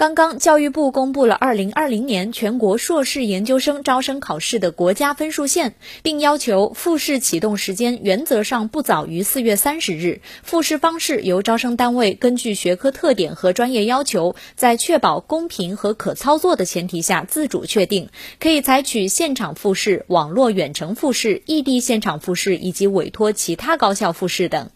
刚刚教育部公布了二零二零年全国硕士研究生招生考试的国家分数线并要求复试启动时间原则上不早于四月三十日。复试方式由招生单位根据学科特点和专业要求在确保公平和可操作的前提下自主确定。可以采取现场复试网络远程复试异地现场复试以及委托其他高校复试等。